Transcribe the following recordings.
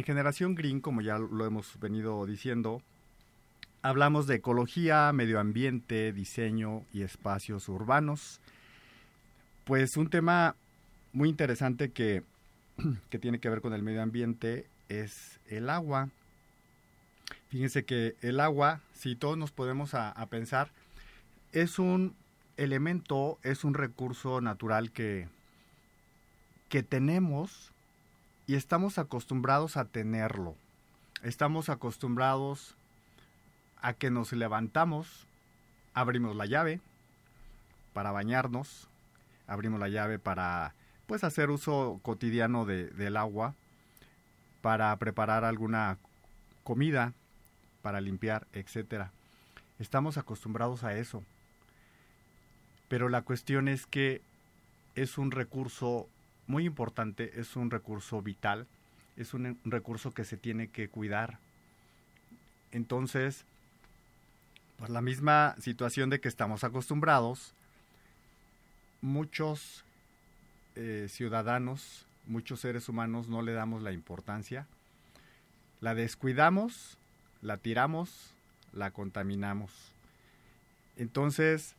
en Generación Green, como ya lo hemos venido diciendo, hablamos de ecología, medio ambiente, diseño y espacios urbanos. Pues un tema muy interesante que, que tiene que ver con el medio ambiente es el agua. Fíjense que el agua, si todos nos podemos a, pensar, es un elemento, es un recurso natural que, que tenemos y estamos acostumbrados a tenerlo. Estamos acostumbrados a que nos levantamos, abrimos la llave para bañarnos, abrimos la llave para pues hacer uso cotidiano de, del agua, para preparar alguna comida, para limpiar, etcétera. Estamos acostumbrados a eso. Pero la cuestión es que es un recurso muy importante, es un recurso vital, es un recurso que se tiene que cuidar. Entonces, por la misma situación de que estamos acostumbrados, muchos eh, ciudadanos, muchos seres humanos no le damos la importancia, la descuidamos la tiramos, la contaminamos. Entonces,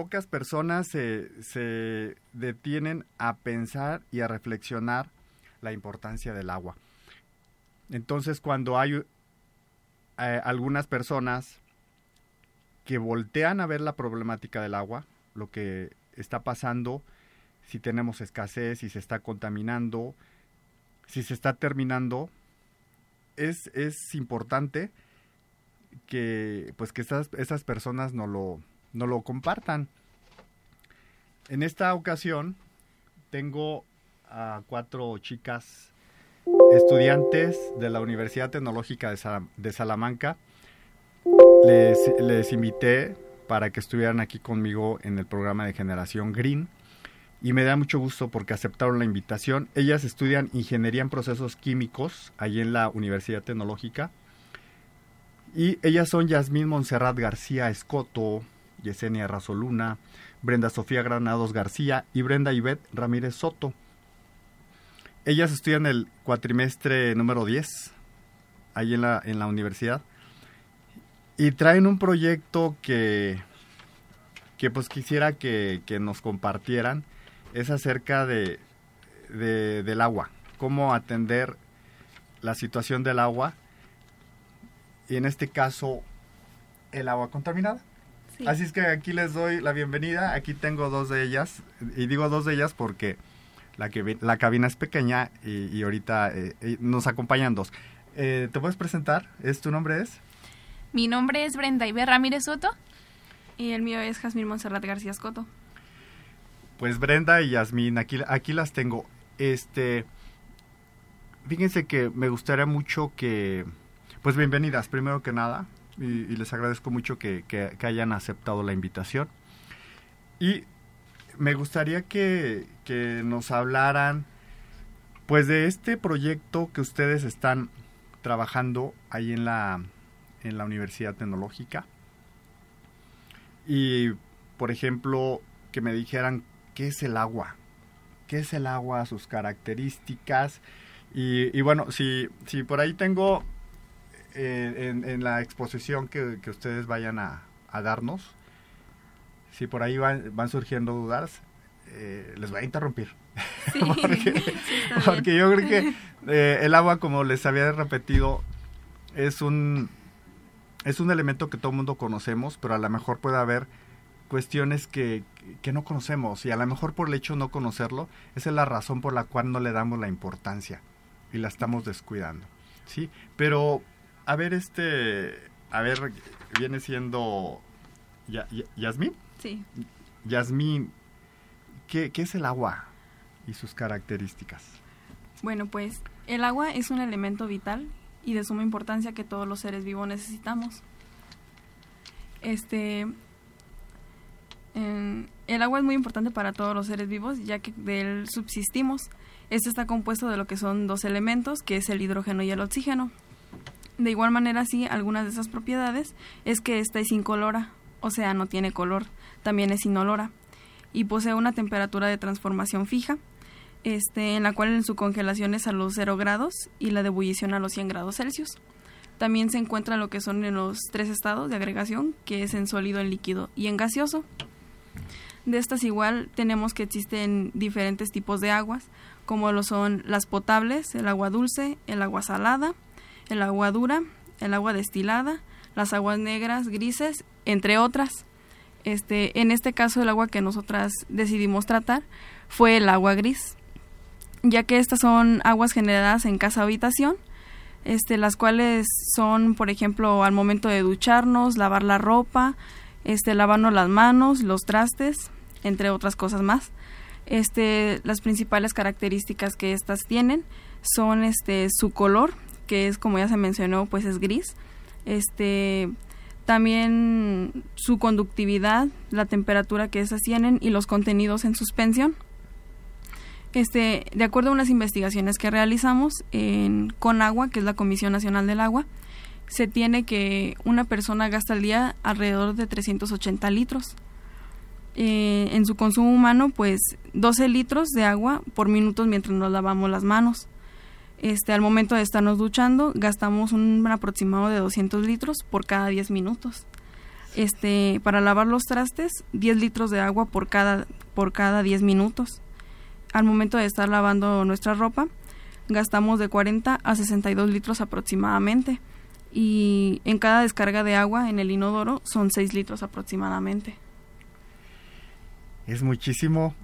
pocas personas se, detienen a pensar y a reflexionar la importancia del agua. Entonces, cuando hay eh, algunas personas que voltean a ver la problemática del agua, lo que está pasando, si tenemos escasez, si se está contaminando, si se está terminando, es, es importante que pues que esas personas no lo, no lo compartan. En esta ocasión tengo a cuatro chicas estudiantes de la Universidad Tecnológica de, Salamanca. Les, les invité para que estuvieran aquí conmigo en el programa de Generación Green y me da mucho gusto porque aceptaron la invitación. Ellas estudian ingeniería en procesos químicos allí en la Universidad Tecnológica. Y ellas son Yasmín Monserrat García Escoto, Yesenia Razoluna, Brenda Sofía Granados García y Brenda Ivette Ramírez Soto. Ellas estudian el cuatrimestre número 10 ahí en la, en la universidad y traen un proyecto que, que pues quisiera que, que nos compartieran es acerca de, del agua, cómo atender la situación del agua y en este caso el agua contaminada. Así es que aquí les doy la bienvenida. Aquí tengo dos de ellas y digo dos de ellas porque la que la cabina es pequeña y, ahorita eh, nos acompañan dos. Eh, ¿Te puedes presentar? ¿Es tu nombre es? Mi nombre es Brenda Iber Ramírez Soto y el mío es Jasmine Monserrat García Escoto. Pues Brenda y Yasmín, aquí, aquí las tengo. Este, fíjense que me gustaría mucho que, pues bienvenidas, primero que nada, y, les agradezco mucho que, hayan aceptado la invitación. Y me gustaría que, que nos hablaran, pues de este proyecto que ustedes están trabajando ahí en la, en la Universidad Tecnológica. Y, por ejemplo, que me dijeran qué es el agua, qué es el agua, sus características. Y, bueno, si, si por ahí tengo eh, en, la exposición que, ustedes vayan a, darnos, si por ahí van, van surgiendo dudas, eh, les voy a interrumpir. porque, yo creo que eh, el agua, como les había repetido, es un, es un elemento que todo el mundo conocemos, pero a lo mejor puede haber cuestiones que, que, no conocemos y a lo mejor por el hecho de no conocerlo, esa es la razón por la cual no le damos la importancia y la estamos descuidando. ¿sí? Pero, a ver, este, a ver, viene siendo Yasmín. Sí. Yasmín, ¿qué, ¿qué es el agua y sus características? Bueno, pues el agua es un elemento vital y de suma importancia que todos los seres vivos necesitamos. Este, el agua es muy importante para todos los seres vivos, ya que de él subsistimos. Este está compuesto de lo que son dos elementos, que es el hidrógeno y el oxígeno. De igual manera, sí, algunas de esas propiedades es que esta es incolora, o sea, no tiene color, también es inolora, y posee una temperatura de transformación fija. este, en la cual en su congelación es a los 0 grados y la de ebullición a los 100 grados Celsius. También se encuentra lo que son en los tres estados de agregación, que es en sólido, en líquido y en gaseoso. De estas igual tenemos que existen diferentes tipos de aguas, como lo son las potables, el agua dulce, el agua salada, el agua dura, el agua destilada, las aguas negras, grises, entre otras. Este, en este caso el agua que nosotras decidimos tratar fue el agua gris, ya que estas son aguas generadas en casa habitación, este, las cuales son, por ejemplo, al momento de ducharnos, lavar la ropa, este, lavarnos las manos, los trastes, entre otras cosas más. Este, las principales características que estas tienen son este, su color, que es como ya se mencionó, pues es gris. Este, también su conductividad, la temperatura que estas tienen y los contenidos en suspensión. Este, de acuerdo a unas investigaciones que realizamos en Conagua, que es la Comisión Nacional del Agua, se tiene que una persona gasta al día alrededor de 380 litros. Eh, en su consumo humano, pues 12 litros de agua por minutos mientras nos lavamos las manos. Este, al momento de estarnos duchando, gastamos un aproximado de 200 litros por cada 10 minutos. Este, para lavar los trastes, 10 litros de agua por cada, por cada 10 minutos. Al momento de estar lavando nuestra ropa, gastamos de 40 a 62 litros aproximadamente. Y en cada descarga de agua en el inodoro son 6 litros aproximadamente. Es muchísimo.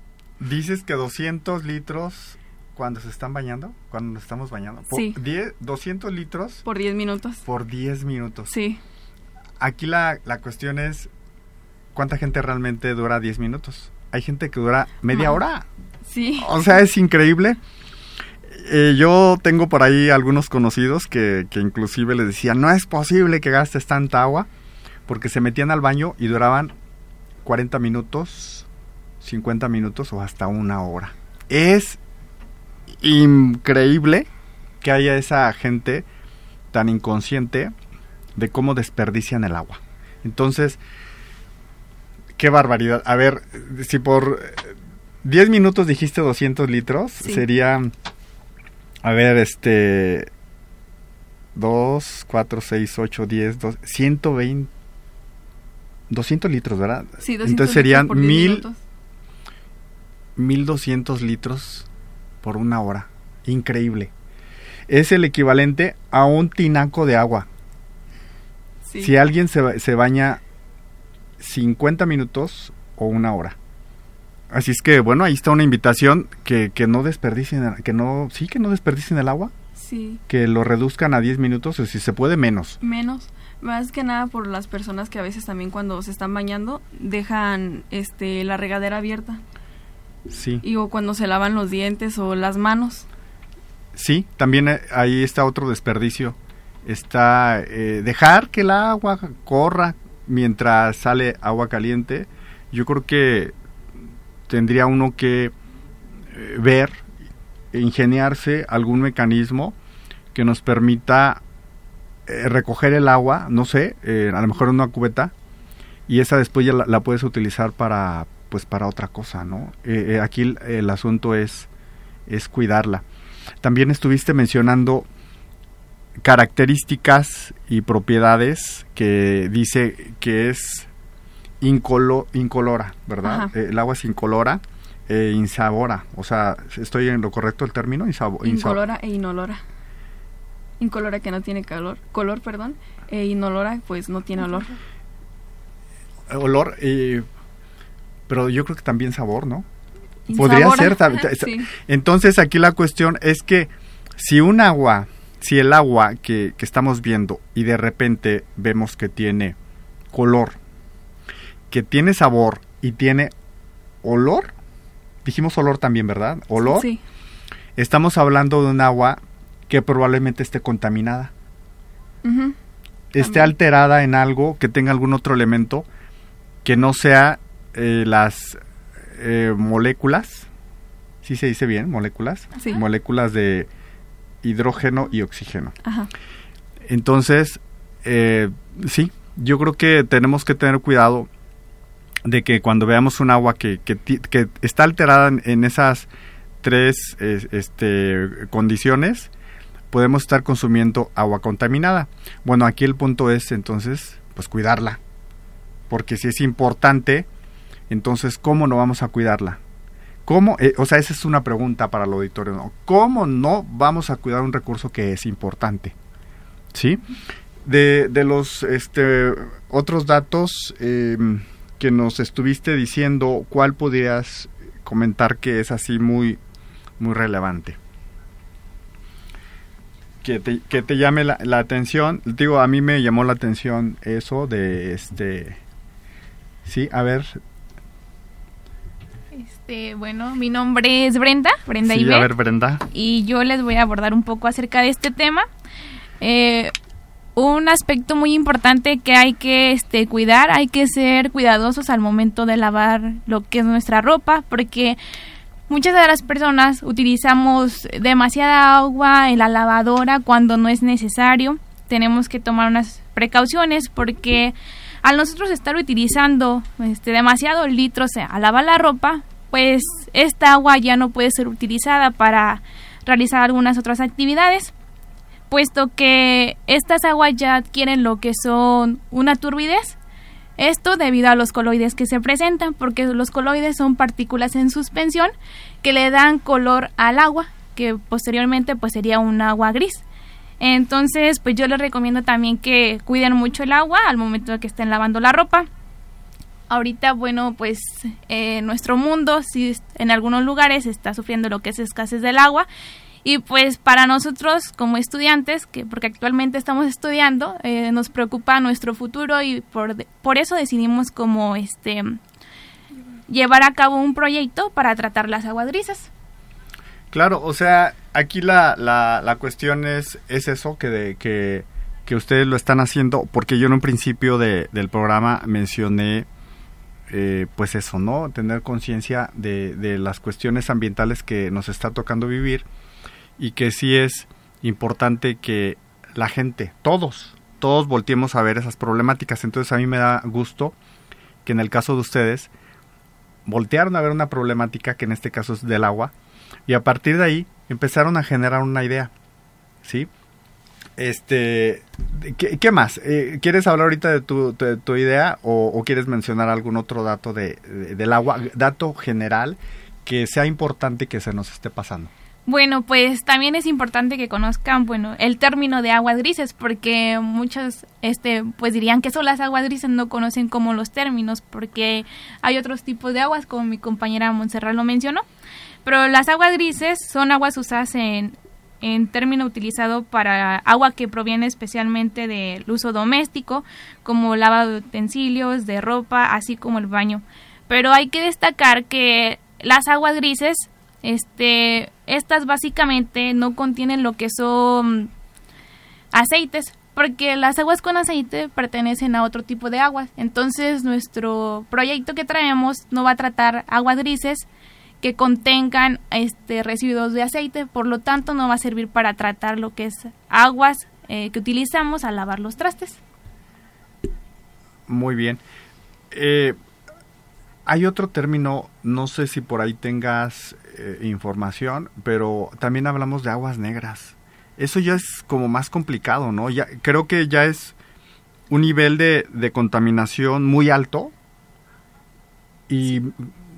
Dices que 200 litros cuando se están bañando, cuando nos estamos bañando. Por Sí. 10, 200 litros Por 10 minutos. por 10 minutos. Sí. Aquí la, la cuestión es, ¿cuánta gente realmente dura 10 minutos? Hay gente que dura media hora. Sí. O sea, es increíble. Eh, yo tengo por ahí algunos conocidos que, que inclusive les decían, no es posible que gastes tanta agua, porque se metían al baño y duraban 40 minutos, 50 minutos o hasta una hora. Es increíble que haya esa gente tan inconsciente de cómo desperdician el agua. Entonces, qué barbaridad. A ver, si por eh, 10 minutos dijiste 200 litros, Sí. sería, a ver, este, 2, 4, 6, 8, 10, 2, 120, 200 litros, ¿verdad? Sí, 200 Entonces serían litros por 10 mil, minutos. 1200 litros por una hora. Increíble. Es el equivalente a un tinaco de agua. Sí. Si alguien se, se baña 50 minutos o una hora. Así es que, bueno, ahí está una invitación que, que no desperdicien, que no, sí, que no desperdicien el agua, Sí. que lo reduzcan a 10 minutos o si se puede menos. Menos. Más que nada por las personas que a veces también cuando se están bañando dejan este la regadera abierta. Sí. Y o cuando se lavan los dientes o las manos. Sí, también eh, ahí está otro desperdicio. Está eh, dejar que el agua corra mientras sale agua caliente. Yo creo que tendría uno que eh, ver, e ingeniarse algún mecanismo que nos permita eh, recoger el agua, no sé, a lo mejor en una cubeta, y esa después ya la, la puedes utilizar para pues para otra cosa, ¿no? Eh, eh, aquí el, el asunto es es cuidarla. También estuviste mencionando características y propiedades que dice que es incolo- incolora, ¿verdad? Eh, el agua es incolora e insabora. O sea, ¿estoy en lo correcto el término? Insabo- insa- Incolora e inolora. Incolora que no tiene calor, color, perdón, e inolora pues no tiene olor. Olor, eh, pero yo creo que también sabor, ¿no? Podría ser. Sí. Entonces aquí la cuestión es que si un agua, si el agua que, que estamos viendo y de repente vemos que tiene color, que tiene sabor y tiene olor, dijimos olor también, ¿verdad? Olor, Sí. estamos hablando de un agua que probablemente esté contaminada, esté alterada en algo que tenga algún otro elemento que no sea eh, las eh, moléculas, ¿sí se dice bien? Moléculas. Sí. Moléculas de hidrógeno y oxígeno. Ajá. Entonces, eh, sí, yo creo que tenemos que tener cuidado de que cuando veamos un agua que, que, ti- que está alterada en, en esas tres este, condiciones, podemos estar consumiendo agua contaminada. Bueno, aquí el punto es entonces, pues cuidarla. Porque si es importante, entonces, ¿cómo no vamos a cuidarla? ¿Cómo? Eh, o sea, esa es una pregunta para el auditorio. ¿no? ¿Cómo no vamos a cuidar un recurso que es importante? ¿Sí? De, de los este, otros datos em, que nos estuviste diciendo, ¿cuál podrías comentar que es así muy, muy relevante? Que te, que te llame la, la, atención. Digo, a mí me llamó la atención eso de este... Sí, a ver. Este, bueno, mi nombre es Brenda, Brenda sí, a ver, Brenda. Y yo les voy a abordar un poco acerca de este tema. Eh, un aspecto muy importante que hay que este, cuidar, hay que ser cuidadosos al momento de lavar lo que es nuestra ropa, porque muchas de las personas utilizamos demasiada agua en la lavadora cuando no es necesario. Tenemos que tomar unas precauciones porque al nosotros estar utilizando este, demasiados litros a lavar la ropa, pues esta agua ya no puede ser utilizada para realizar algunas otras actividades puesto que estas aguas ya adquieren lo que son una turbidez. Esto debido a los coloides que se presentan, porque los coloides son partículas en suspensión que le dan color al agua, que posteriormente pues sería un agua gris. Entonces, pues yo les recomiendo también que cuiden mucho el agua al momento de que estén lavando la ropa. Ahorita, bueno, pues eh, nuestro mundo, si en algunos lugares está sufriendo lo que es escasez del agua, y pues para nosotros como estudiantes, que porque actualmente estamos estudiando, eh, nos preocupa nuestro futuro y por, por eso decidimos como este llevar a cabo un proyecto para tratar las aguas grises. Claro, o sea, aquí la, la, la cuestión es, es eso, que, de, que, que ustedes lo están haciendo, porque yo en un principio de, del programa mencioné eh, pues eso, ¿no? Tener conciencia de, de, las cuestiones ambientales que nos está tocando vivir y que sí es importante que la gente, todos, todos volteemos a ver esas problemáticas. Entonces a mí me da gusto que en el caso de ustedes voltearon a ver una problemática que en este caso es del agua y a partir de ahí empezaron a generar una idea, ¿sí? Este, ¿qué, más? Eh, ¿Quieres hablar ahorita de tu, de tu idea o, quieres mencionar algún otro dato de, de, del agua, dato general que sea importante que se nos esté pasando? Bueno, pues también es importante que conozcan, bueno, el término de aguas grises, porque muchos, este, pues dirían que son las aguas grises, no conocen como los términos, porque hay otros tipos de aguas, como mi compañera Montserrat lo mencionó. Pero las aguas grises son aguas usadas en, en término utilizado para agua que proviene especialmente del uso doméstico, como lavado de utensilios, de ropa, así como el baño. Pero hay que destacar que las aguas grises este, estas básicamente no contienen lo que son aceites, porque las aguas con aceite pertenecen a otro tipo de aguas. Entonces, nuestro proyecto que traemos no va a tratar aguas grises que contengan este residuos de aceite, por lo tanto no va a servir para tratar lo que es aguas eh, que utilizamos al lavar los trastes. Muy bien. Eh, hay otro término, no sé si por ahí tengas eh, información, pero también hablamos de aguas negras. Eso ya es como más complicado, ¿no? Ya, creo que ya es un nivel de, de contaminación muy alto y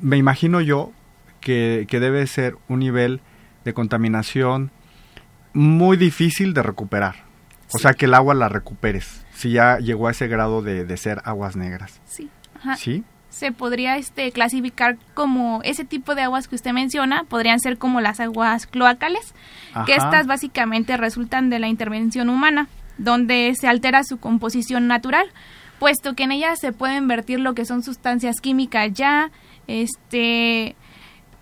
me imagino yo que, que debe ser un nivel de contaminación muy difícil de recuperar. O sea, que el agua la recuperes, si ya llegó a ese grado de, de ser aguas negras. Sí. Ajá. ¿Sí? se podría este clasificar como ese tipo de aguas que usted menciona, podrían ser como las aguas cloacales, Ajá. que estas básicamente resultan de la intervención humana, donde se altera su composición natural, puesto que en ellas se pueden vertir lo que son sustancias químicas ya, este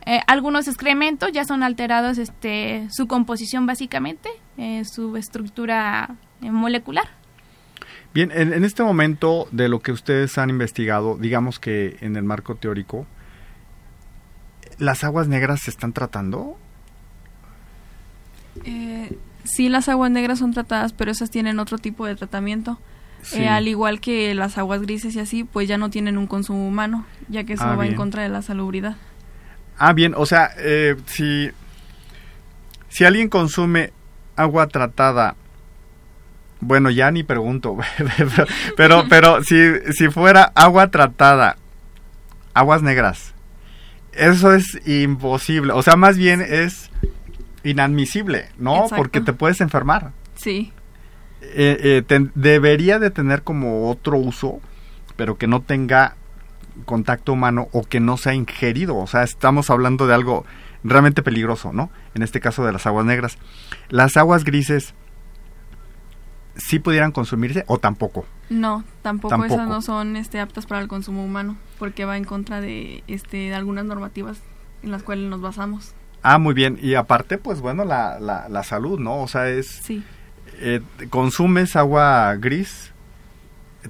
eh, algunos excrementos ya son alterados este su composición básicamente, eh, su estructura eh, molecular. Bien, en, en, este momento de lo que ustedes han investigado, digamos que en el marco teórico, ¿las aguas negras se están tratando? Eh, sí, las aguas negras son tratadas, pero esas tienen otro tipo de tratamiento. Sí. Eh, al igual que las aguas grises y así, pues ya no tienen un consumo humano, ya que eso ah, va bien. en contra de la salubridad. Ah, bien, o sea, eh, si, si alguien consume agua tratada, bueno, ya ni pregunto, pero, pero si, si fuera agua tratada, aguas negras, eso es imposible, o sea, más bien es inadmisible, ¿no? Exacto. Porque te puedes enfermar. Sí, Eh, eh, debería de tener como otro uso, pero que no tenga contacto humano o que no sea ingerido. O sea, estamos hablando de algo realmente peligroso, ¿no? En este caso de las aguas negras. Las aguas grises, ¿sí pudieran consumirse o tampoco? no, tampoco, Tampoco. esas no son este, aptas para el consumo humano, porque va en contra de, este, de algunas normativas en las cuales nos basamos. Ah, muy bien. Y aparte, pues bueno, la, la, la salud, ¿no? O sea, es... Sí, eh, consumes agua gris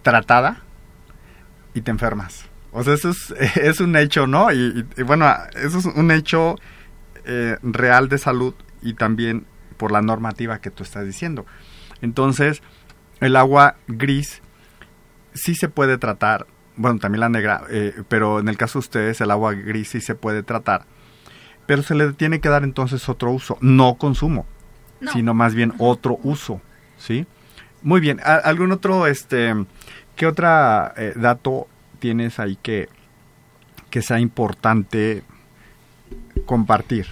tratada y te enfermas. O sea, eso es, es un hecho, ¿no? Y, bueno, eso es un hecho eh, real de salud y también por la normativa que tú estás diciendo. Entonces, el agua gris sí se puede tratar, bueno, también la negra, eh, pero en el caso de ustedes, el agua gris sí se puede tratar, pero se le tiene que dar entonces otro uso, no consumo No. sino más bien otro uso, ¿sí? Muy bien, ¿a- ¿algún otro, este, qué otro dato tienes ahí que, que sea importante compartir?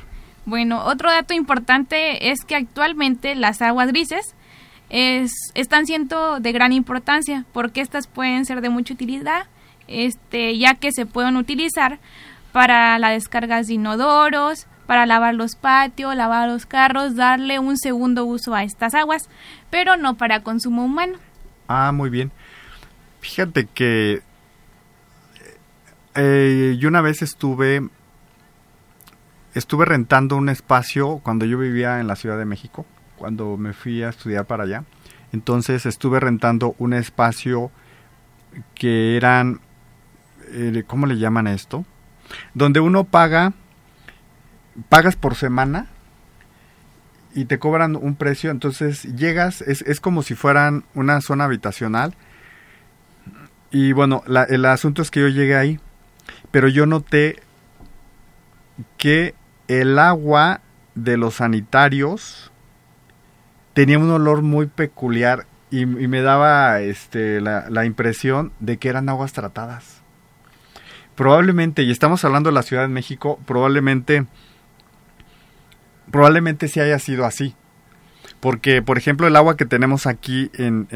Bueno, otro dato importante es que actualmente las aguas grises es, están siendo de gran importancia porque estas pueden ser de mucha utilidad, este, ya que se pueden utilizar para las descargas de inodoros, para lavar los patios, lavar los carros, darle un segundo uso a estas aguas, pero no para consumo humano. Ah, muy bien. Fíjate que eh, yo una vez estuve estuve rentando un espacio cuando yo vivía en la Ciudad de México, cuando me fui a estudiar para allá. Entonces estuve rentando un espacio que eran, eh, ¿cómo le llaman esto? Donde uno paga, pagas por semana y te cobran un precio, entonces llegas, es, es como si fueran una zona habitacional. Y bueno, la- el asunto es que yo llegué ahí, pero yo noté que el agua de los sanitarios tenía un olor muy peculiar y, me daba este, la, impresión de que eran aguas tratadas. Probablemente, y estamos hablando de la Ciudad de México, probablemente probablemente sí haya sido así. Porque, por ejemplo, el agua que tenemos aquí en,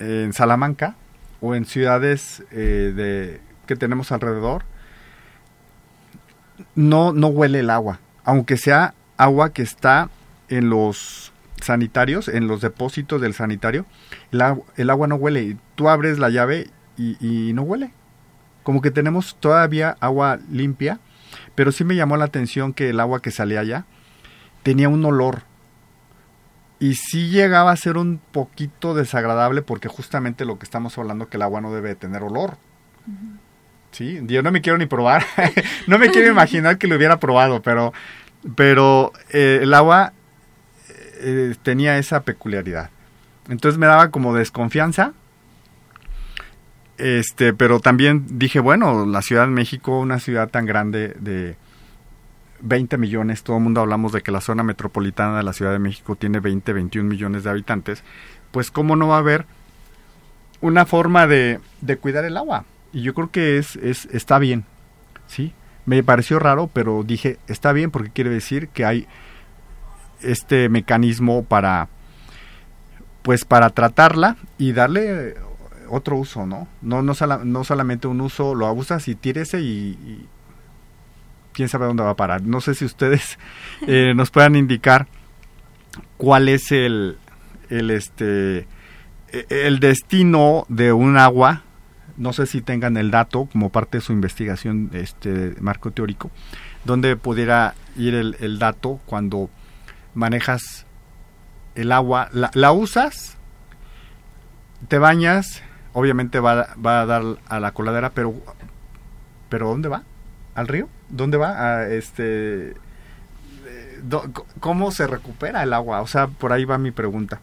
en, Salamanca o en ciudades eh, que tenemos alrededor, no, no huele el agua. Aunque sea agua que está en los sanitarios, en los depósitos del sanitario, el, agu- el agua no huele. Tú abres la llave y, no huele. Como que tenemos todavía agua limpia, pero sí me llamó la atención que el agua que salía allá tenía un olor. Y sí llegaba a ser un poquito desagradable porque justamente lo que estamos hablando que el agua no debe de tener olor. Sí, yo no me quiero ni probar, no me quiero imaginar que lo hubiera probado, pero, pero eh, el agua eh, tenía esa peculiaridad. Entonces me daba como desconfianza. Este, pero también dije, bueno, la Ciudad de México, una ciudad tan grande de 20 millones, todo el mundo hablamos de que la zona metropolitana de la Ciudad de México tiene 20, 21 millones de habitantes, pues cómo no va a haber una forma de, de cuidar el agua. Y yo creo que es, es, está bien, ¿sí? Me pareció raro, pero dije, está bien porque quiere decir que hay este mecanismo para, pues para tratarla y darle otro uso, ¿no? No, no, sola- no solamente un uso, lo abusas y tírese y, y quién sabe dónde va a parar. No sé si ustedes eh, nos puedan indicar cuál es el, el, este, e- el destino de un agua. No sé si tengan el dato como parte de su investigación, este marco teórico, donde pudiera ir el, el dato cuando manejas el agua, la, usas, te bañas, obviamente va, va a dar a la coladera, pero, pero ¿dónde va? ¿Al río? ¿Dónde va? A este, eh, ¿Cómo se recupera el agua? O sea, por ahí va mi pregunta.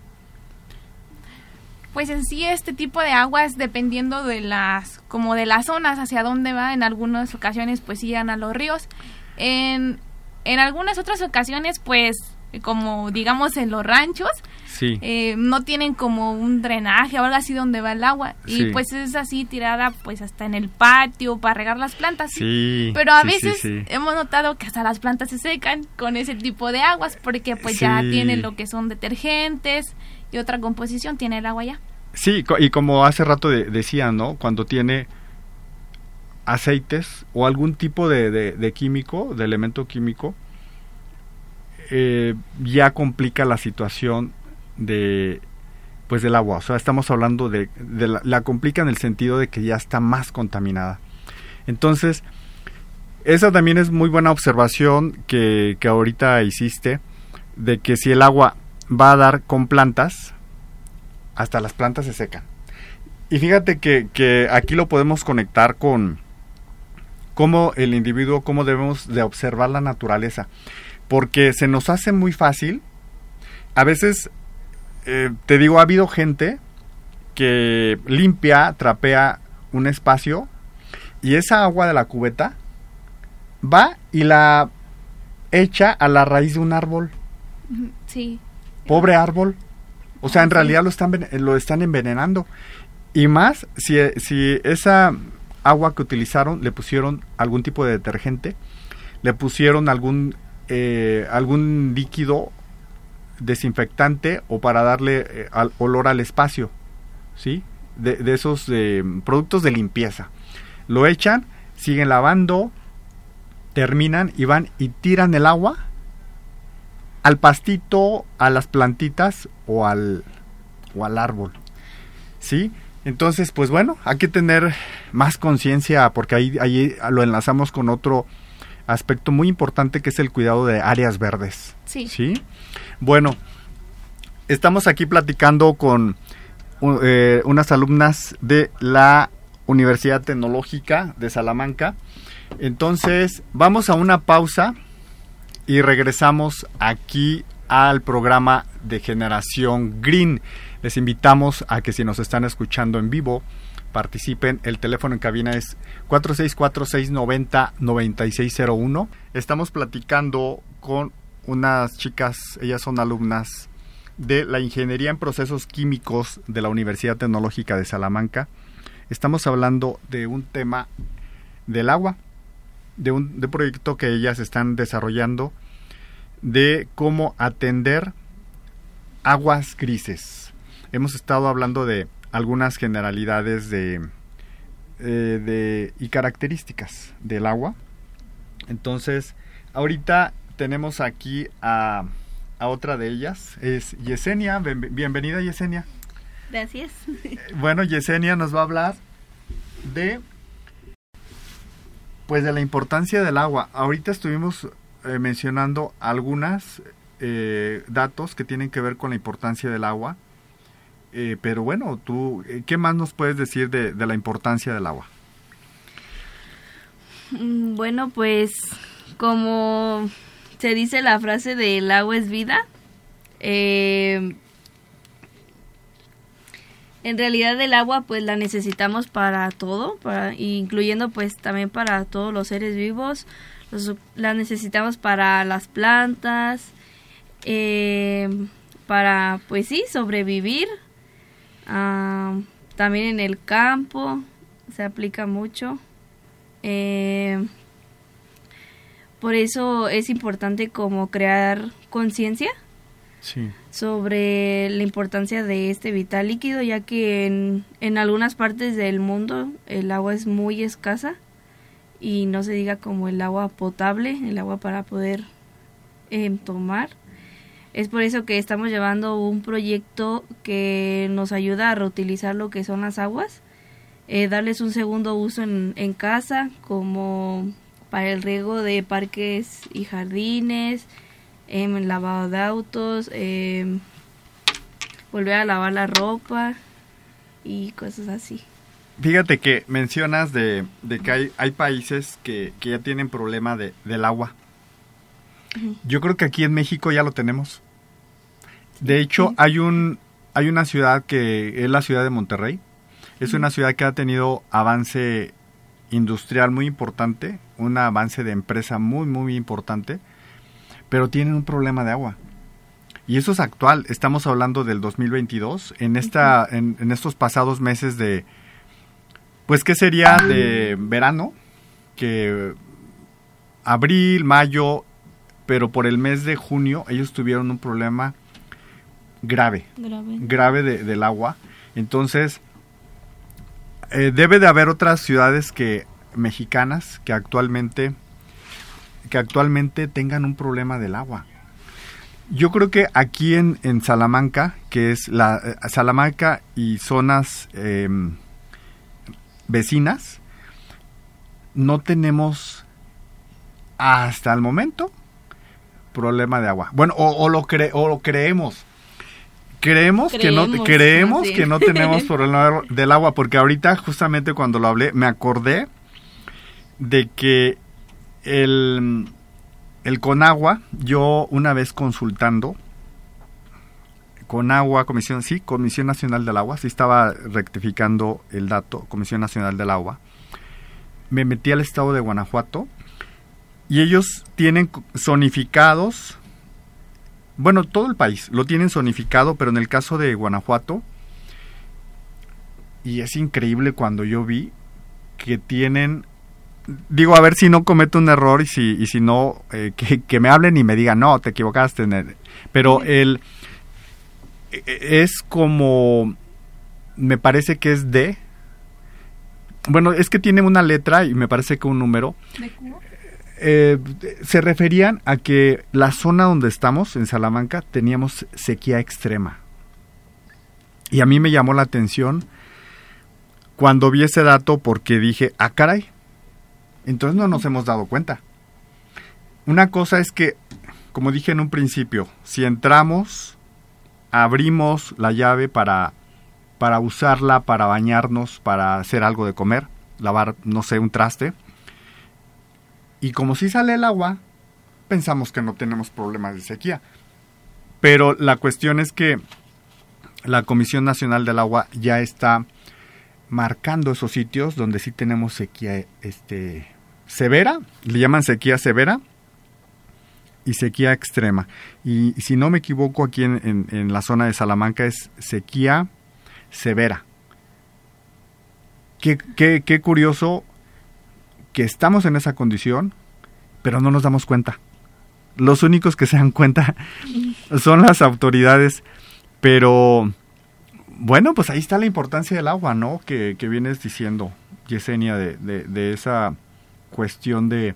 Pues en sí este tipo de aguas dependiendo de las como de las zonas hacia dónde va, en algunas ocasiones pues iban a los ríos. En, en algunas otras ocasiones, pues, como digamos en los ranchos, Sí. eh, no tienen como un drenaje o algo así donde va el agua. Sí. Y pues es así tirada pues hasta en el patio para regar las plantas. Sí. Pero a veces hemos notado que hasta las plantas se secan con ese tipo de aguas porque pues ya tienen lo que son detergentes y otra composición tiene el agua ya. Sí, y como hace rato de- decía, ¿no? Cuando tiene aceites o algún tipo de, químico, de elemento químico, eh, ya complica la situación de pues del agua. O sea, estamos hablando de, de la, la complica en el sentido de que ya está más contaminada. Entonces, esa también es muy buena observación que, que ahorita hiciste, de que si el agua va a dar con plantas, hasta las plantas se secan. Y fíjate que, que aquí lo podemos conectar con cómo el individuo, cómo debemos de observar la naturaleza. Porque se nos hace muy fácil. A veces, eh, te digo, ha habido gente que limpia, trapea un espacio y esa agua de la cubeta va y la echa a la raíz de un árbol. Sí. Pobre árbol. O sea, en Sí. realidad lo están, ven- lo están envenenando. Y más si, si esa agua que utilizaron le pusieron algún tipo de detergente, le pusieron algún, eh, algún líquido desinfectante o para darle eh, al- olor al espacio, ¿sí? De, de esos eh, productos de limpieza. Lo echan, siguen lavando, terminan y van y tiran el agua al pastito, a las plantitas o al, o al árbol. ¿Sí? Entonces, pues bueno, hay que tener más conciencia porque ahí, ahí lo enlazamos con otro aspecto muy importante que es el cuidado de áreas verdes. Sí. ¿Sí? Bueno, estamos aquí platicando con eh, unas alumnas de la Universidad Tecnológica de Salamanca. Entonces, vamos a una pausa y regresamos aquí al programa de Generación Green. Les invitamos a que si nos están escuchando en vivo, participen. El teléfono en cabina es 464-690-9601. Estamos platicando con unas chicas, ellas son alumnas de la Ingeniería en Procesos Químicos de la Universidad Tecnológica de Salamanca. Estamos hablando de un tema del agua, de un proyecto que ellas están desarrollando de cómo atender aguas grises. Hemos estado hablando de algunas generalidades de, eh, de y características del agua. Entonces, ahorita tenemos aquí a, a otra de ellas, es Yesenia. Bien- bienvenida Yesenia. Gracias. Bueno, Yesenia nos va a hablar de pues de la importancia del agua. Ahorita estuvimos eh, mencionando algunas eh, datos que tienen que ver con la importancia del agua. Eh, pero bueno, tú, eh, ¿qué más nos puedes decir de, de la importancia del agua? Mm, Bueno, pues como se dice la frase de el agua es vida, eh, en realidad el agua pues la necesitamos para todo, para, incluyendo pues también para todos los seres vivos, los- la necesitamos para las plantas, eh, para pues sí, sobrevivir, ah, también en el campo se aplica mucho. Eh, por eso es importante como crear conciencia Sí. sobre la importancia de este vital líquido, ya que en, en algunas partes del mundo el agua es muy escasa y no se diga como el agua potable, el agua para poder em, tomar. Es por eso que estamos llevando un proyecto que nos ayuda a reutilizar lo que son las aguas, eh, darles un segundo uso en, en casa, como para el riego de parques y jardines, em, el lavado de autos, em, volver a lavar la ropa y cosas así. Fíjate que mencionas de, de que hay, hay países que, que ya tienen problema de, del agua. Yo creo que aquí en México ya lo tenemos. De hecho, Sí. hay un hay una ciudad que es la ciudad de Monterrey. Es una ciudad que ha tenido avance industrial muy importante, un avance de empresa muy, muy importante, pero tienen un problema de agua. Y eso es actual, estamos hablando del 2022, en, esta, en, en estos pasados meses de, pues, ¿qué sería de verano? Que abril, mayo, pero por el mes de junio ellos tuvieron un problema grave, Grave. grave de- del agua. Entonces, eh, debe de haber otras ciudades que mexicanas que actualmente que actualmente tengan un problema del agua. Yo creo que aquí en, en Salamanca, que es la eh, Salamanca y zonas em, vecinas, no tenemos hasta el momento problema de agua. Bueno, o, o lo, cre- o lo creemos. Creemos, que no Creemos, que no tenemos problema del agua porque ahorita justamente cuando lo hablé me acordé de que el el Conagua, yo una vez consultando Conagua, Comisión, sí, Comisión Nacional del Agua, sí estaba rectificando el dato, Comisión Nacional del Agua. Me metí al estado de Guanajuato y ellos tienen zonificados, bueno, todo el país lo tienen zonificado, pero en el caso de Guanajuato, y es increíble cuando yo vi que tienen, digo, a ver si no cometo un error y si, y si no, eh, que, me hablen y me digan, no, te equivocaste, en el-". pero el, es como, me parece que es D, bueno, es que tiene una letra y me parece que un número, eh, se referían a que la zona donde estamos, en Salamanca, teníamos sequía extrema. Y a mí me llamó la atención cuando vi ese dato porque dije, ah, caray, entonces no nos hemos dado cuenta. Una cosa es que, como dije en un principio, si entramos, abrimos la llave para, para usarla, para bañarnos, para hacer algo de comer, lavar, no sé, un traste, y como si sale el agua, pensamos que no tenemos problemas de sequía. Pero la cuestión es que la Comisión Nacional del Agua ya está marcando esos sitios donde sí tenemos sequía este, severa, le llaman sequía severa y sequía extrema. Y, si no me equivoco, aquí en, en- la zona de Salamanca es sequía severa. Qué, qué- qué curioso que estamos en esa condición, pero no nos damos cuenta. Los únicos que se dan cuenta son las autoridades, pero bueno, pues ahí está la importancia del agua, ¿no? Que, que vienes diciendo, Yesenia, de, de- de esa cuestión de,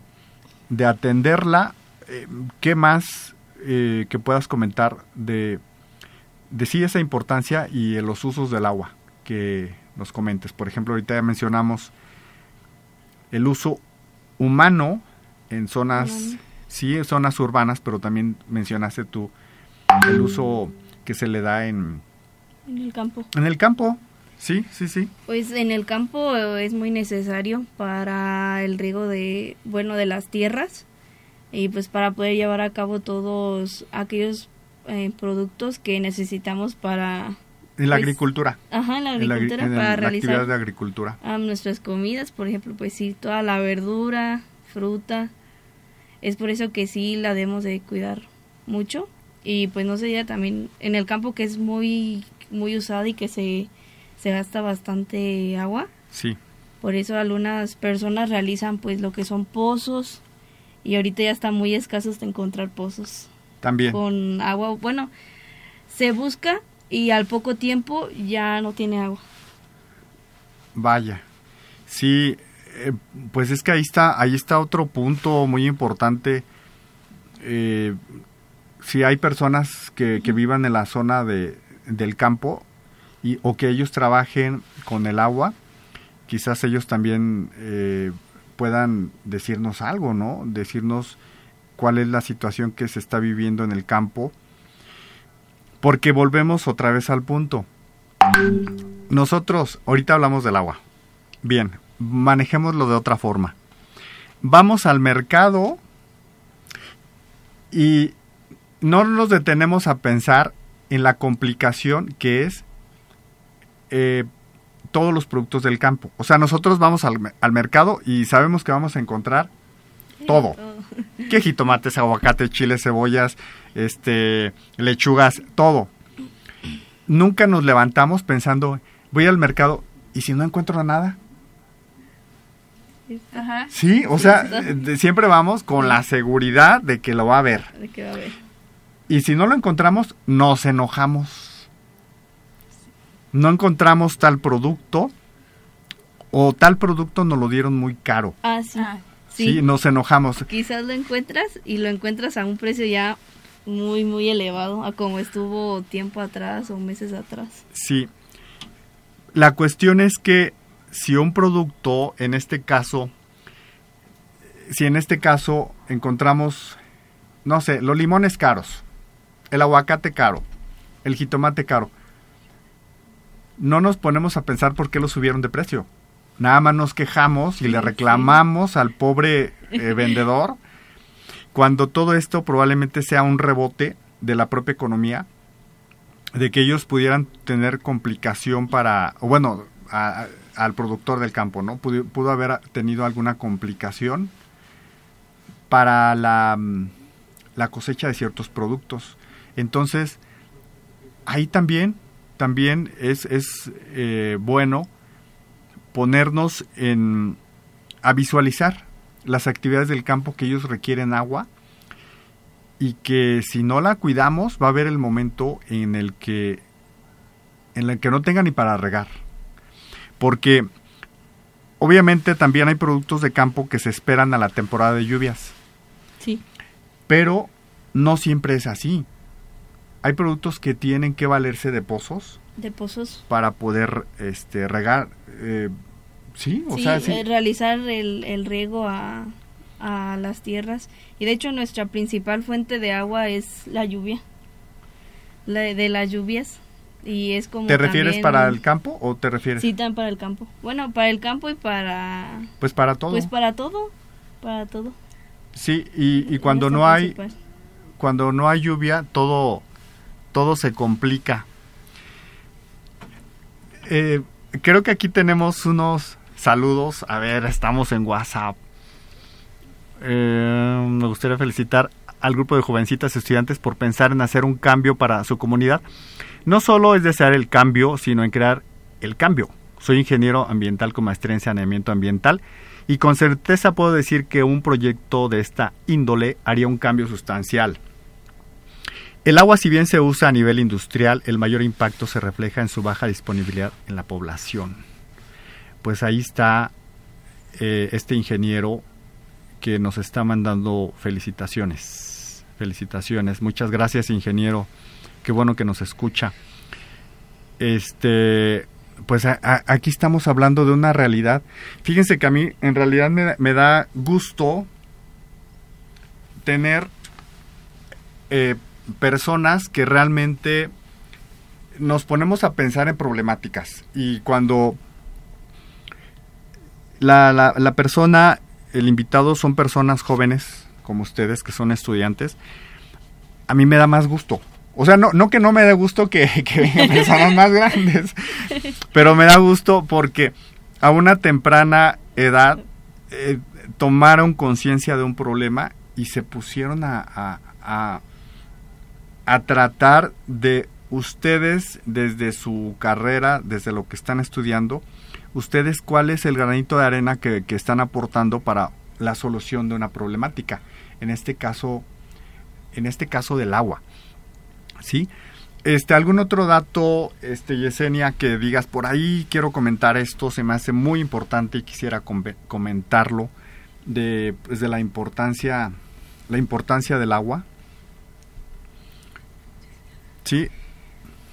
de atenderla. Eh, ¿Qué más eh, que puedas comentar de, de sí esa importancia y los usos del agua que nos comentes? Por ejemplo, ahorita ya mencionamos el uso humano en zonas, sí, en zonas urbanas, pero también mencionaste tú el uso que se le da en, En el campo. en el campo. Sí, sí, sí. Pues en el campo eh, es muy necesario para el riego de, bueno, de las tierras y pues para poder llevar a cabo todos aquellos eh, productos que necesitamos para, En la Pues, agricultura. ajá, en la en la, agricultura, en para la realizar de agricultura. nuestras comidas, por ejemplo, pues sí, toda la verdura, fruta. Es por eso que sí la debemos de cuidar mucho y pues no sería también en el campo que es muy muy usado y que se se gasta bastante agua. Sí, Por eso algunas personas realizan pues lo que son pozos y ahorita ya está muy escasos de encontrar pozos también. con agua. Bueno, se busca y al poco tiempo ya no tiene agua. Vaya. Sí, eh, pues es que ahí está, ahí está otro punto muy importante. Eh, si hay personas que, que vivan en la zona de, del campo y, o que ellos trabajen con el agua, quizás ellos también eh, puedan decirnos algo, ¿no? Decirnos cuál es la situación que se está viviendo en el campo. Porque volvemos otra vez al punto. Nosotros, ahorita hablamos del agua. Bien, manejémoslo de otra forma. Vamos al mercado y no nos detenemos a pensar en la complicación que es eh, todos los productos del campo. O sea, nosotros vamos al, al mercado y sabemos que vamos a encontrar todo. ¿Qué jitomates, aguacate, chiles, cebollas, este, lechugas, todo. Nunca nos levantamos pensando, voy al mercado y si no encuentro nada. Ajá. Sí, o sea, de- siempre vamos con la seguridad de que lo va a ver. ¿De qué va a haber? Y si no lo encontramos, nos enojamos. No encontramos tal producto o tal producto nos lo dieron muy caro. Ah, sí. Ah, Sí, Sí. nos enojamos. Quizás lo encuentras y lo encuentras a un precio ya muy, muy elevado a como estuvo tiempo atrás o meses atrás. Sí. La cuestión es que si un producto, en este caso, si en este caso encontramos, no sé, los limones caros, el aguacate caro, el jitomate caro, no nos ponemos a pensar por qué lo subieron de precio. Nada más nos quejamos y le reclamamos al pobre eh, vendedor cuando todo esto probablemente sea un rebote de la propia economía de que ellos pudieran tener complicación para, o bueno, a- a- al productor del campo, ¿no? Pudo, pudo haber tenido alguna complicación para la, mm, la cosecha de ciertos productos. Entonces, ahí también, también es, es eh, bueno ponernos en, a visualizar las actividades del campo que ellos requieren agua y que si no la cuidamos va a haber el momento en el que en el que no tenga ni para regar. Porque obviamente también hay productos de campo que se esperan a la temporada de lluvias, Sí. pero no siempre es así. Hay productos que tienen que valerse de pozos De pozos. para poder este regar eh, sí, o sí, sea, sí. eh, realizar el, el riego a, a las tierras. Y de hecho nuestra principal fuente de agua es la lluvia. La, de las lluvias. Y es como... ¿Te refieres también- para el campo o te refieres Sí, también para el campo. Bueno, para el campo y para... pues para todo? Pues para todo. Para todo. sí, y, y cuando no hay cuando no hay lluvia, todo, todo se complica. Eh, creo que aquí tenemos unos saludos. A ver, estamos en WhatsApp. Eh, me gustaría felicitar al grupo de jovencitas estudiantes por pensar en hacer un cambio para su comunidad. No solo es desear el cambio, sino en crear el cambio. Soy ingeniero ambiental con maestría en saneamiento ambiental y con certeza puedo decir que un proyecto de esta índole haría un cambio sustancial. El agua, si bien se usa a nivel industrial, el mayor impacto se refleja en su baja disponibilidad en la población. Pues ahí está eh, este ingeniero que nos está mandando felicitaciones. Felicitaciones. Muchas gracias, ingeniero. Qué bueno que nos escucha. Este, pues aquí estamos hablando de una realidad. Fíjense que a mí en realidad me, da- me da gusto tener eh, personas que realmente nos ponemos a pensar en problemáticas y cuando la, la, persona, el invitado son personas jóvenes como ustedes que son estudiantes, a mí me da más gusto. O sea, no, no que no me dé gusto que, que vengan personas más grandes, pero me da gusto porque a una temprana edad eh, tomaron conciencia de un problema y se pusieron a, a, a tratar de ustedes desde su carrera, desde lo que están estudiando, ustedes cuál es el granito de arena que, que están aportando para la solución de una problemática. En este caso, en este caso del agua. ¿Sí? Este, ¿Algún otro dato, este, Yesenia, que digas por ahí quiero comentar esto? Se me hace muy importante y quisiera com- comentarlo de, pues, de la importancia, la importancia del agua. Sí,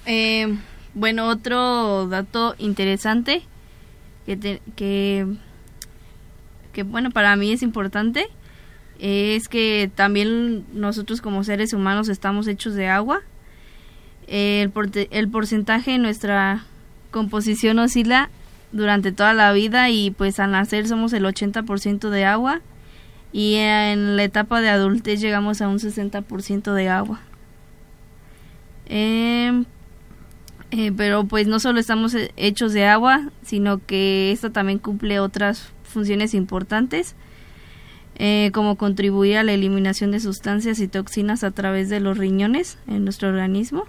Eh, bueno, otro dato interesante que, te- que, que, bueno, para mí es importante es que también nosotros como seres humanos estamos hechos de agua. El, el porcentaje de nuestra composición oscila durante toda la vida y pues al nacer somos el 80% de agua y en la etapa de adultez llegamos a un 60% de agua. Em, Eh, pero pues no solo estamos eh, hechos de agua, sino que esto también cumple otras funciones importantes, eh, como contribuir a la eliminación de sustancias y toxinas a través de los riñones en nuestro organismo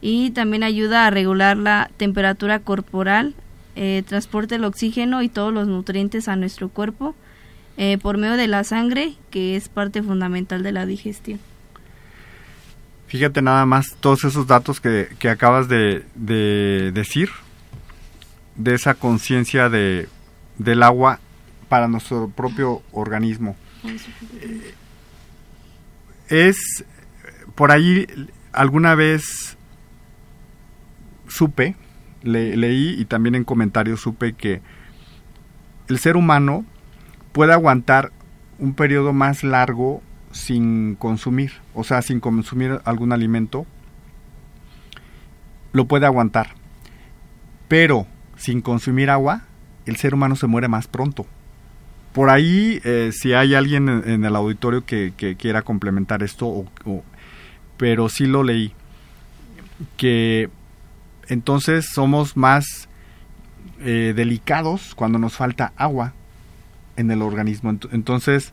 y también ayuda a regular la temperatura corporal, eh, transporta el oxígeno y todos los nutrientes a nuestro cuerpo eh, por medio de la sangre, que es parte fundamental de la digestión. Fíjate nada más todos esos datos que, que acabas de, de, decir, de esa conciencia de, del agua para nuestro propio organismo. Eh, es, por ahí alguna vez supe, le, leí y también en comentarios supe que el ser humano puede aguantar un periodo más largo sin consumir, o sea, sin consumir algún alimento, lo puede aguantar. Pero sin consumir agua, el ser humano se muere más pronto. Por ahí, eh, si hay alguien en, el auditorio que, quiera complementar esto, pero sí lo leí, que entonces somos más eh, delicados cuando nos falta agua en el organismo. Entonces,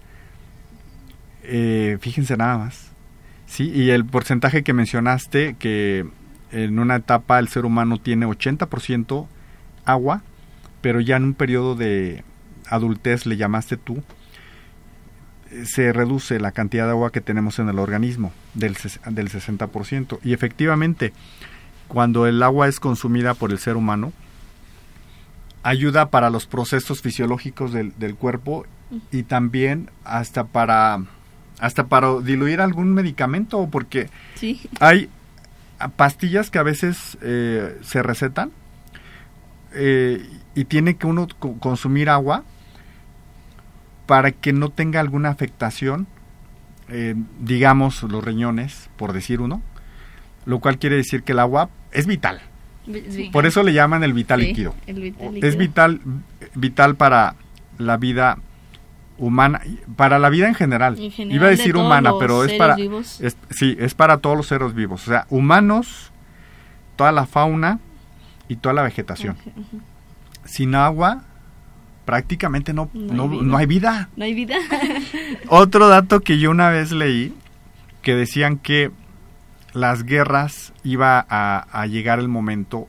eh, fíjense nada más. Sí, y el porcentaje que mencionaste, que en una etapa el ser humano tiene 80% agua, pero ya en un periodo de adultez, le llamaste tú, se reduce la cantidad de agua que tenemos en el organismo del, del 60%. Y efectivamente, cuando el agua es consumida por el ser humano, ayuda para los procesos fisiológicos del, del cuerpo y también hasta para hasta para diluir algún medicamento, porque hay pastillas que a veces eh, se recetan eh, y tiene que uno consumir agua para que no tenga alguna afectación, eh, digamos los riñones, por decir uno, lo cual quiere decir que el agua es vital. Por eso le llaman el vital, líquido. Es vital, vital para la vida humana, para la vida en general. Iba a decir humana, pero es para, sí, es para todos los seres vivos, o sea, humanos, toda la fauna y toda la vegetación. Sin agua, prácticamente no, no, no, hay vida. No hay vida. Otro dato que yo una vez leí, que decían que las guerras iba a, a llegar el momento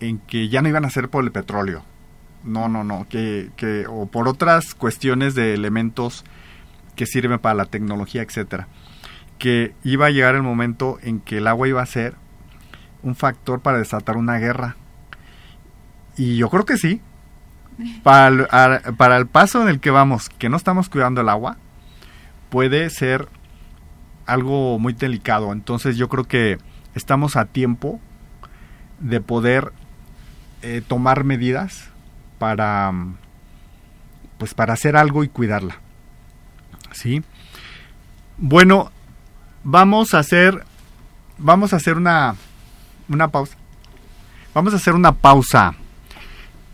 en que ya no iban a ser por el petróleo, no, no, no, que, que, o por otras cuestiones de elementos que sirven para la tecnología, etcétera, que iba a llegar el momento en que el agua iba a ser un factor para desatar una guerra. Y yo creo que sí. Para el, para el paso en el que vamos, que no estamos cuidando el agua, puede ser algo muy delicado. Entonces yo creo que estamos a tiempo de poder eh, tomar medidas para pues para hacer algo y cuidarla. ¿Sí? Bueno, vamos a hacer vamos a hacer una una pausa. Vamos a hacer una pausa.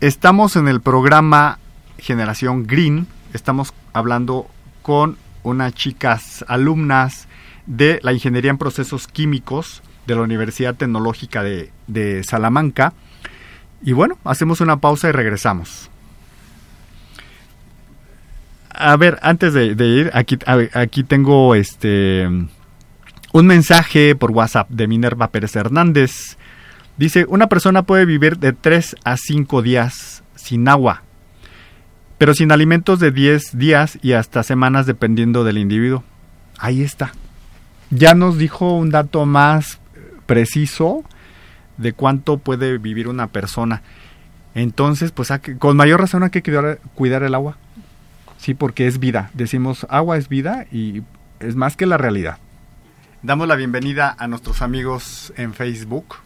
Estamos en el programa Generación Green, estamos hablando con unas chicas alumnas de la Ingeniería en Procesos Químicos de la Universidad Tecnológica de, de Salamanca y bueno, hacemos una pausa y regresamos. A ver, antes de, ir, aquí, aquí tengo este un mensaje por WhatsApp de Minerva Pérez Hernández. Dice, una persona puede vivir de 3 a 5 días sin agua, pero sin alimentos de 10 días y hasta semanas dependiendo del individuo. Ahí está. Ya nos dijo un dato más preciso de cuánto puede vivir una persona. Entonces, pues con mayor razón hay que cuidar, el agua. Sí, porque es vida. Decimos agua es vida y es más que la realidad. Damos la bienvenida a nuestros amigos en Facebook,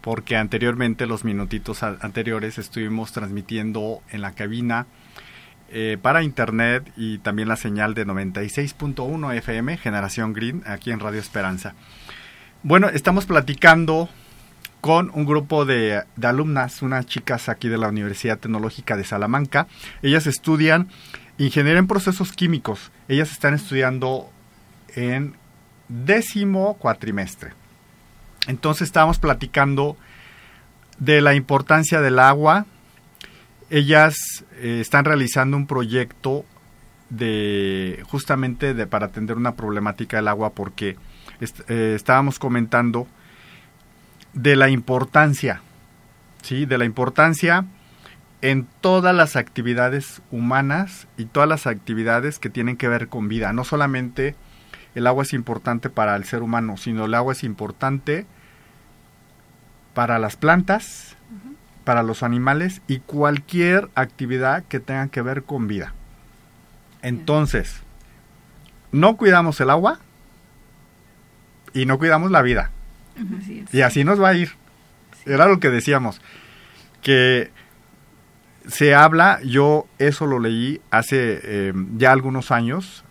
porque anteriormente, los minutitos anteriores, estuvimos transmitiendo en la cabina eh, para internet y también la señal de 96.1 FM, Generación Green, aquí en Radio Esperanza. Bueno, estamos platicando con un grupo de, alumnas, unas chicas aquí de la Universidad Tecnológica de Salamanca. Ellas estudian ingeniería en procesos químicos. Ellas están estudiando en décimo cuatrimestre. Entonces estábamos platicando de la importancia del agua. Ellas eh, están realizando un proyecto de justamente de, para atender una problemática del agua porque eh, estábamos comentando de la importancia, sí, de la importancia en todas las actividades humanas y todas las actividades que tienen que ver con vida. No solamente el agua es importante para el ser humano, sino el agua es importante para las plantas, para los animales y cualquier actividad que tenga que ver con vida. Entonces, no cuidamos el agua y no cuidamos la vida. Y así nos va a ir. Era lo que decíamos, que se habla, yo eso lo leí hace eh, ya algunos años,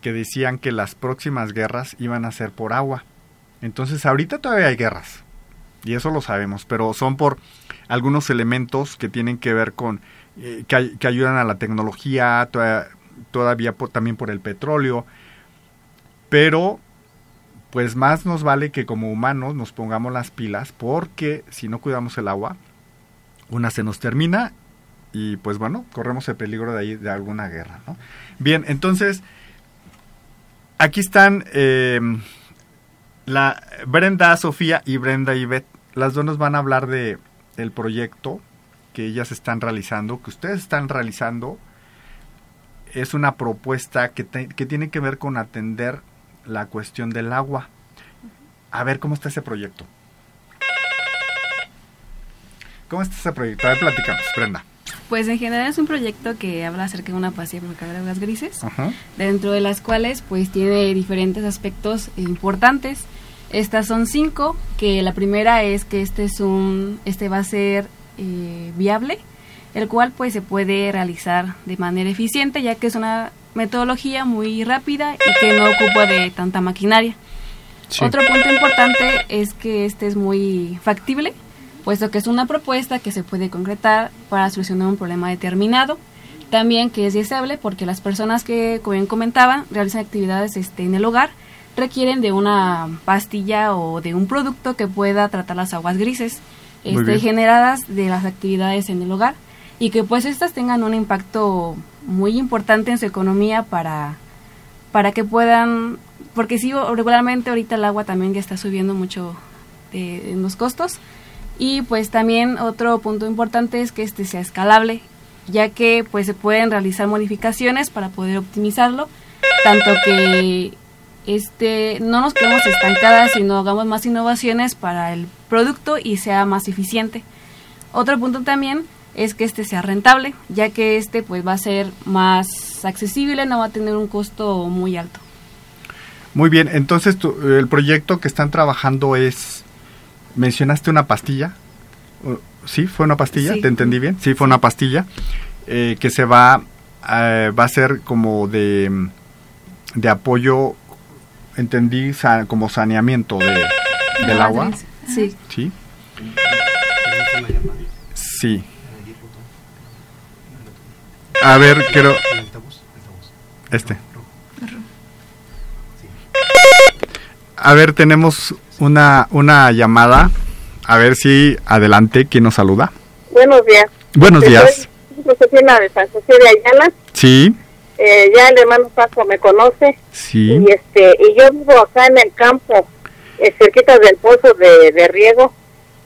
que decían que las próximas guerras iban a ser por agua. Entonces ahorita todavía hay guerras, y eso lo sabemos, pero son por algunos elementos que tienen que ver con, eh, que, ayudan a la tecnología, todavía, también por el petróleo, pero pues más nos vale que como humanos nos pongamos las pilas, porque si no cuidamos el agua, una se nos termina y pues bueno, corremos el peligro de, ahí, de alguna guerra. ¿no? Bien, entonces, aquí están eh, la Brenda Sofía y Brenda Ivette. Las dos nos van a hablar de el proyecto que ellas están realizando, que ustedes están realizando. Es una propuesta que, que tiene que ver con atender la cuestión del agua. A ver cómo está ese proyecto. ¿Cómo está ese proyecto? A ver, platicamos, Brenda. Pues en general es un proyecto que habla acerca de una pastilla provocadora de aguas grises, dentro de las cuales pues tiene diferentes aspectos importantes. Estas son cinco, que la primera es que este es un, este va a ser eh, viable, el cual pues se puede realizar de manera eficiente, ya que es una metodología muy rápida y que no ocupa de tanta maquinaria. Otro punto importante es que este es muy factible, puesto que es una propuesta que se puede concretar para solucionar un problema determinado. También que es deseable porque las personas que, como bien comentaban, realizan actividades este, en el hogar requieren de una pastilla o de un producto que pueda tratar las aguas grises este, generadas de las actividades en el hogar y que pues estas tengan un impacto muy importante en su economía para, para que puedan, porque sí, regularmente ahorita el agua también ya está subiendo mucho en los costos y pues también otro punto importante es que este sea escalable, ya que pues se pueden realizar modificaciones para poder optimizarlo, tanto que este no nos quedemos estancadas, sino hagamos más innovaciones para el producto y sea más eficiente. Otro punto también es que este sea rentable, ya que este pues va a ser más accesible, no va a tener un costo muy alto. Muy bien, entonces el proyecto que están trabajando es mencionaste una pastilla. ¿Sí? ¿Fue una pastilla? ¿Te entendí bien? Sí, fue una pastilla eh, que se va, eh, va a ser como de, de apoyo, entendí, como saneamiento de, del agua. Sí. ¿Sí? Sí. A ver, quiero... Este. A ver, tenemos una, una llamada. A ver si adelante, ¿quién nos saluda? Buenos días. Buenos días. Josefina de San José de Ayala. Sí. Eh, ya el hermano Paco me conoce. Sí. Y, este, y yo vivo acá en el campo, eh, cerquita del pozo de, de riego.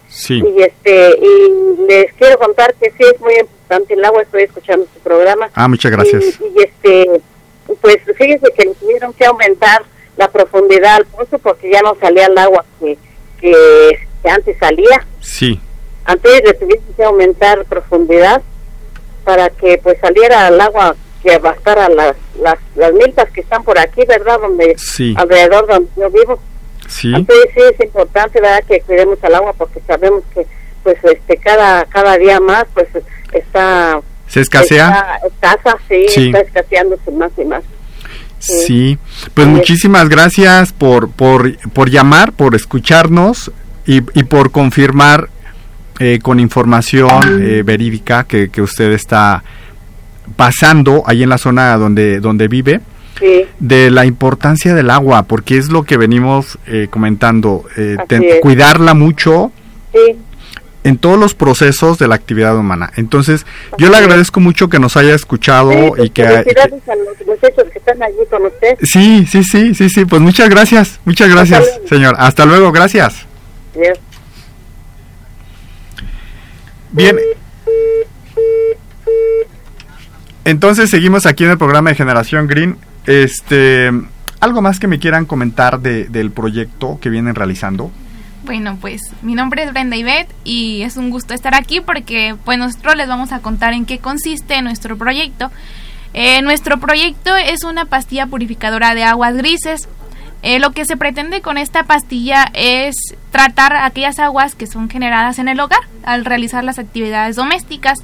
Sí. Y, este, y les quiero contar que sí es muy importante el agua, estoy escuchando su programa. Ah, muchas gracias. Y, y este, pues fíjense que tuvieron que aumentar la profundidad al pozo porque ya no salía el agua que, que, antes salía. Sí. Antes le tuvieron que aumentar profundidad para que pues saliera el agua que bastara las, las, las milpas que están por aquí, ¿verdad? Donde, sí. Alrededor donde yo vivo. Sí. Entonces sí es importante, ¿verdad? Que cuidemos el agua porque sabemos que pues este cada cada día más pues está... ¿Se escasea? Está escasa, sí, está escaseándose más y más. Sí, pues muchísimas gracias por, por, por llamar, por escucharnos y, y por confirmar eh, con información eh, verídica que, que, usted está pasando ahí en la zona donde, donde vive. de la importancia del agua, porque es lo que venimos eh, comentando, cuidarla mucho, en todos los procesos de la actividad humana. Entonces, yo le agradezco mucho que nos haya escuchado Sí, y que... felicidades a los muchachos que están allí con usted. Sí, sí, sí, sí, sí, pues muchas gracias, muchas gracias, Hasta señor. Hasta luego, gracias. Dios. Bien. Entonces seguimos aquí en el programa de Generación Green. Este, algo más que me quieran comentar de, del proyecto que vienen realizando. Bueno, pues mi nombre es Brenda Ivette y es un gusto estar aquí porque pues nosotros les vamos a contar en qué consiste nuestro proyecto. Eh, nuestro proyecto es una pastilla purificadora de aguas grises. Eh, lo que se pretende con esta pastilla es tratar aquellas aguas que son generadas en el hogar al realizar las actividades domésticas.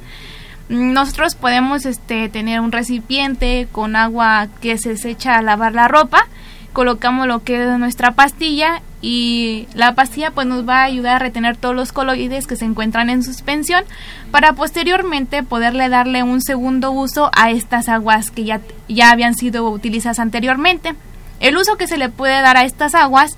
Mm, Nosotros podemos este, tener un recipiente con agua que se desecha a lavar la ropa, colocamos lo que es nuestra pastilla y la pastilla pues nos va a ayudar a retener todos los coloides que se encuentran en suspensión para posteriormente poderle darle un segundo uso a estas aguas que ya, ya habían sido utilizadas anteriormente. El uso que se le puede dar a estas aguas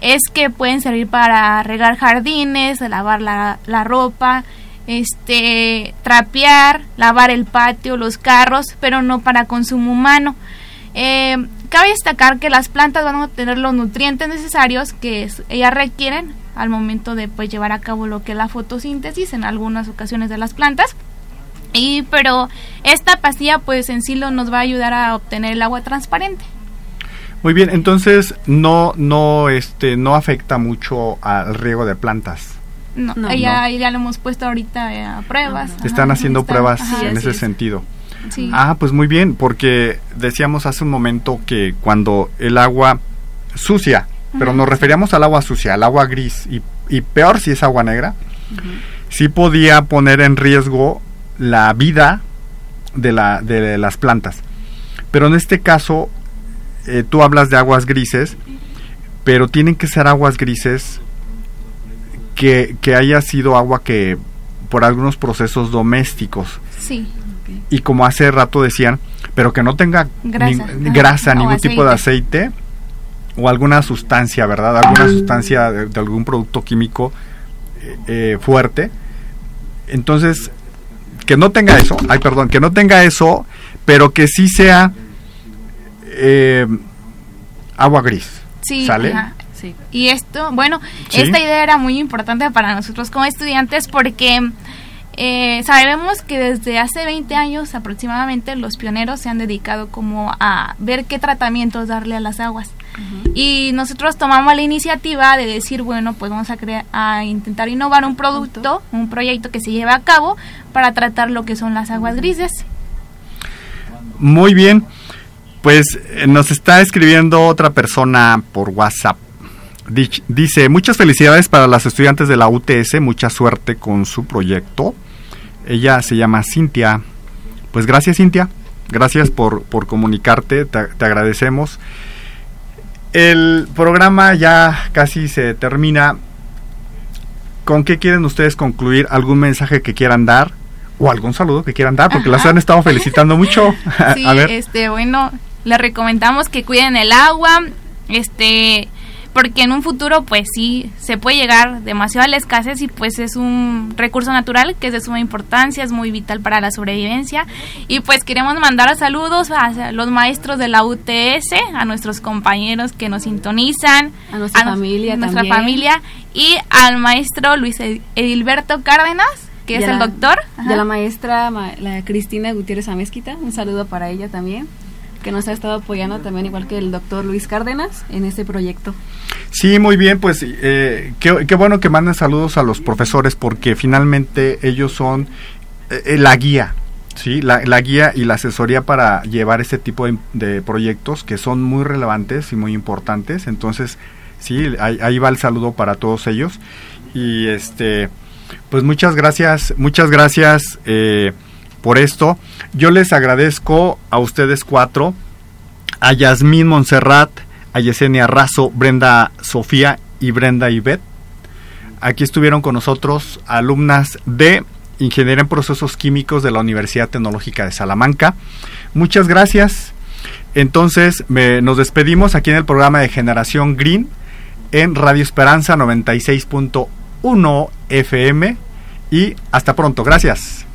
es que pueden servir para regar jardines, lavar la, la ropa, este, trapear, lavar el patio, los carros, pero no para consumo humano. Eh, cabe destacar que las plantas van a tener los nutrientes necesarios que es- ellas requieren al momento de pues, llevar a cabo lo que es la fotosíntesis en algunas ocasiones de las plantas. Y pero esta pastilla pues en sí lo nos va a ayudar a obtener el agua transparente. Muy bien, entonces no, no, este, no afecta mucho al riego de plantas. No, No, ya, ya lo hemos puesto ahorita eh, a pruebas. Ajá. Están haciendo pruebas ajá, en ese es. sentido. Sí. Ah, pues muy bien, porque decíamos hace un momento que cuando el agua sucia, pero nos referíamos al agua sucia, al agua gris, y, y peor si es agua negra, sí podía poner en riesgo la vida de, la, de las plantas. Pero en este caso, eh, tú hablas de aguas grises, pero tienen que ser aguas grises que, que haya sido agua que por algunos procesos domésticos Sí. Y como hace rato decían, pero que no tenga Grasa. ningún tipo de aceite o alguna sustancia, ¿verdad? Alguna sustancia de, de algún producto químico eh, eh, fuerte. Entonces, que no tenga eso, ay, perdón, que no tenga eso, pero que sí sea eh, agua gris. Sí, ¿Sale? ajá. Sí. Y esto, bueno, Sí. esta idea era muy importante para nosotros como estudiantes porque eh, sabemos que desde hace 20 años aproximadamente los pioneros se han dedicado como a ver qué tratamientos darle a las aguas. Y nosotros tomamos la iniciativa de decir, bueno, pues vamos a, crear, a intentar innovar un producto, un proyecto que se lleve a cabo para tratar lo que son las aguas grises. Muy bien. Pues eh, nos está escribiendo otra persona por WhatsApp. Dice, muchas felicidades para las estudiantes de la UTS, mucha suerte con su proyecto. Ella se llama Cintia. Pues gracias Cintia, gracias por, por comunicarte, te, te agradecemos. El programa ya casi se termina. ¿Con qué quieren ustedes concluir? ¿Algún mensaje que quieran dar? ¿O algún saludo que quieran dar? Porque las Ajá. han estado felicitando mucho. Sí, A ver. este, bueno, les recomendamos que cuiden el agua, este, porque en un futuro, pues sí, se puede llegar demasiado a la escasez y pues es un recurso natural que es de suma importancia, es muy vital para la sobrevivencia. Y pues queremos mandar saludos a los maestros de la UTS, a nuestros compañeros que nos sintonizan, A nuestra familia nuestra también. familia y al maestro Luis Ed- Edilberto Cárdenas, que Y es a el la- doctor. Y a la maestra, ma- la Cristina Gutiérrez Amezquita, un saludo para ella también, que nos ha estado apoyando también, igual que el doctor Luis Cárdenas, en este proyecto. Sí, muy bien, pues eh, qué, qué bueno que manden saludos a los profesores porque finalmente ellos son eh, la guía, ¿sí? La, la guía y la asesoría para llevar este tipo de, de proyectos que son muy relevantes y muy importantes. Entonces, sí, ahí, ahí va el saludo para todos ellos. Y este, pues muchas gracias, muchas gracias eh, por esto. Yo les agradezco a ustedes cuatro, a Yasmín Montserrat, a Yesenia Razo, Brenda Sofía y Brenda Ivette. Aquí estuvieron con nosotros alumnas de Ingeniería en Procesos Químicos de la Universidad Tecnológica de Salamanca. Muchas gracias. Entonces me- nos despedimos aquí en el programa de Generación Green en Radio Esperanza 96.1 FM y hasta pronto. Gracias.